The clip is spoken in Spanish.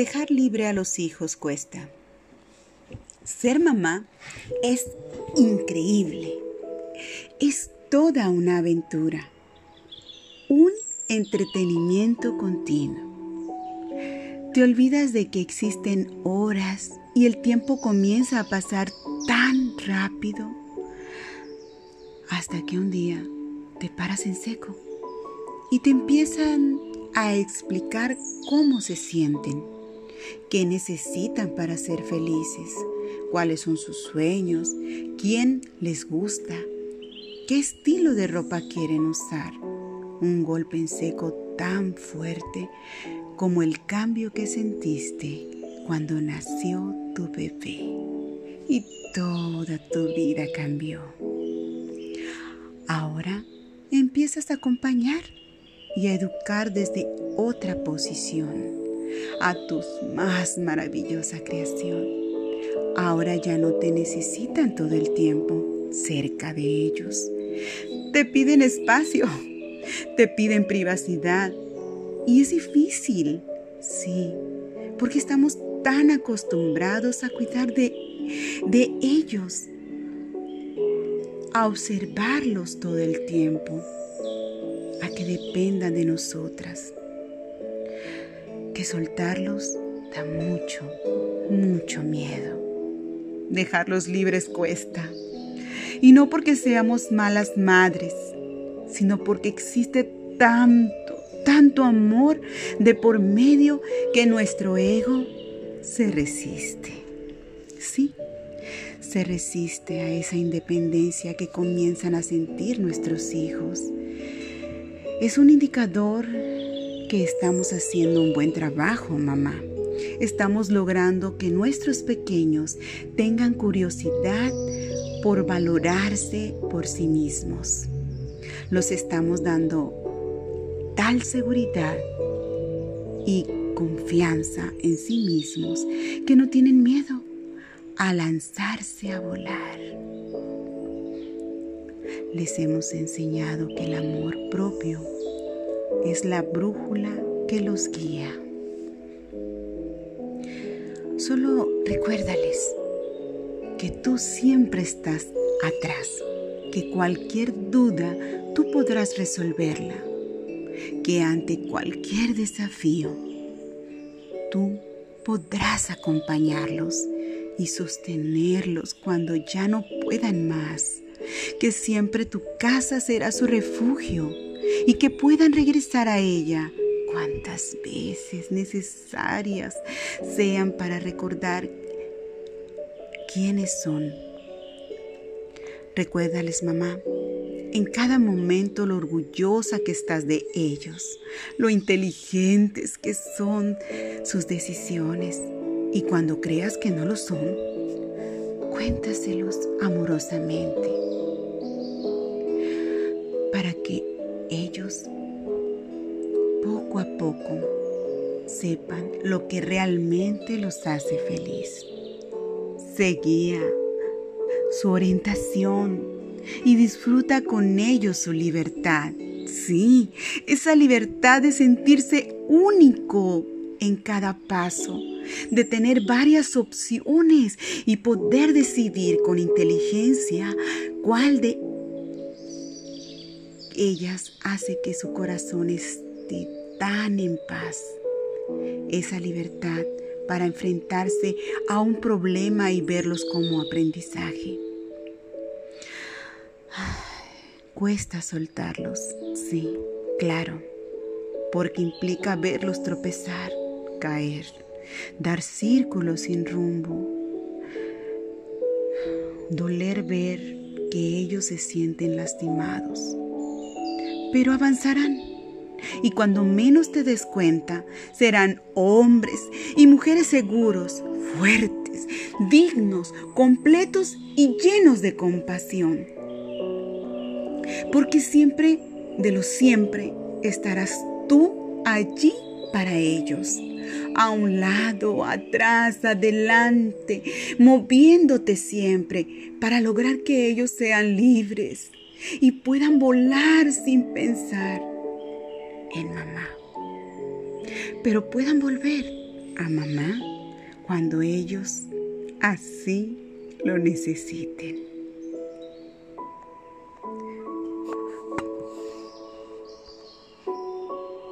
Dejar libre a los hijos cuesta. Ser mamá es increíble. Es toda una aventura. Un entretenimiento continuo. Te olvidas de que existen horas y el tiempo comienza a pasar tan rápido hasta que un día te paras en seco y te empiezan a explicar cómo se sienten, qué necesitan para ser felices, cuáles son sus sueños, quién les gusta, qué estilo de ropa quieren usar. Un golpe en seco tan fuerte como el cambio que sentiste cuando nació tu bebé y toda tu vida cambió. Ahora empiezas a acompañar y a educar desde otra posición a tu más maravillosa creación. Ahora ya no te necesitan todo el tiempo cerca de ellos. Te piden espacio, te piden privacidad y es difícil, sí, porque estamos tan acostumbrados a cuidar de, de ellos, a observarlos todo el tiempo a que dependan de nosotras. Soltarlos da mucho, mucho miedo. Dejarlos libres cuesta. Y no porque seamos malas madres, sino porque existe tanto, tanto amor de por medio que nuestro ego se resiste. Sí, se resiste a esa independencia que comienzan a sentir nuestros hijos es un indicador que estamos haciendo un buen trabajo, mamá. Estamos logrando que nuestros pequeños tengan curiosidad por valorarse por sí mismos. Los estamos dando tal seguridad y confianza en sí mismos que no tienen miedo a lanzarse a volar les hemos enseñado que el amor propio es la brújula que los guía. Solo recuérdales que tú siempre estás atrás, que cualquier duda tú podrás resolverla, que ante cualquier desafío tú podrás acompañarlos y sostenerlos cuando ya no puedan más que siempre tu casa será su refugio y que puedan regresar a ella cuantas veces necesarias sean para recordar quiénes son. Recuérdales, mamá, en cada momento lo orgullosa que estás de ellos, lo inteligentes que son sus decisiones y cuando creas que no lo son, cuéntaselos amorosamente para que ellos poco a poco sepan lo que realmente los hace feliz. Seguía su orientación y disfruta con ellos su libertad. Sí, esa libertad de sentirse único en cada paso, de tener varias opciones y poder decidir con inteligencia cuál de ellas hace que su corazón esté tan en paz. Esa libertad para enfrentarse a un problema y verlos como aprendizaje. Cuesta soltarlos, sí, claro, porque implica verlos tropezar, caer, dar círculos sin rumbo, doler ver que ellos se sienten lastimados pero avanzarán. Y cuando menos te des cuenta, serán hombres y mujeres seguros, fuertes, dignos, completos y llenos de compasión. Porque siempre, de lo siempre, estarás tú allí para ellos. A un lado, atrás, adelante, moviéndote siempre para lograr que ellos sean libres, y puedan volar sin pensar en mamá. Pero puedan volver a mamá cuando ellos así lo necesiten.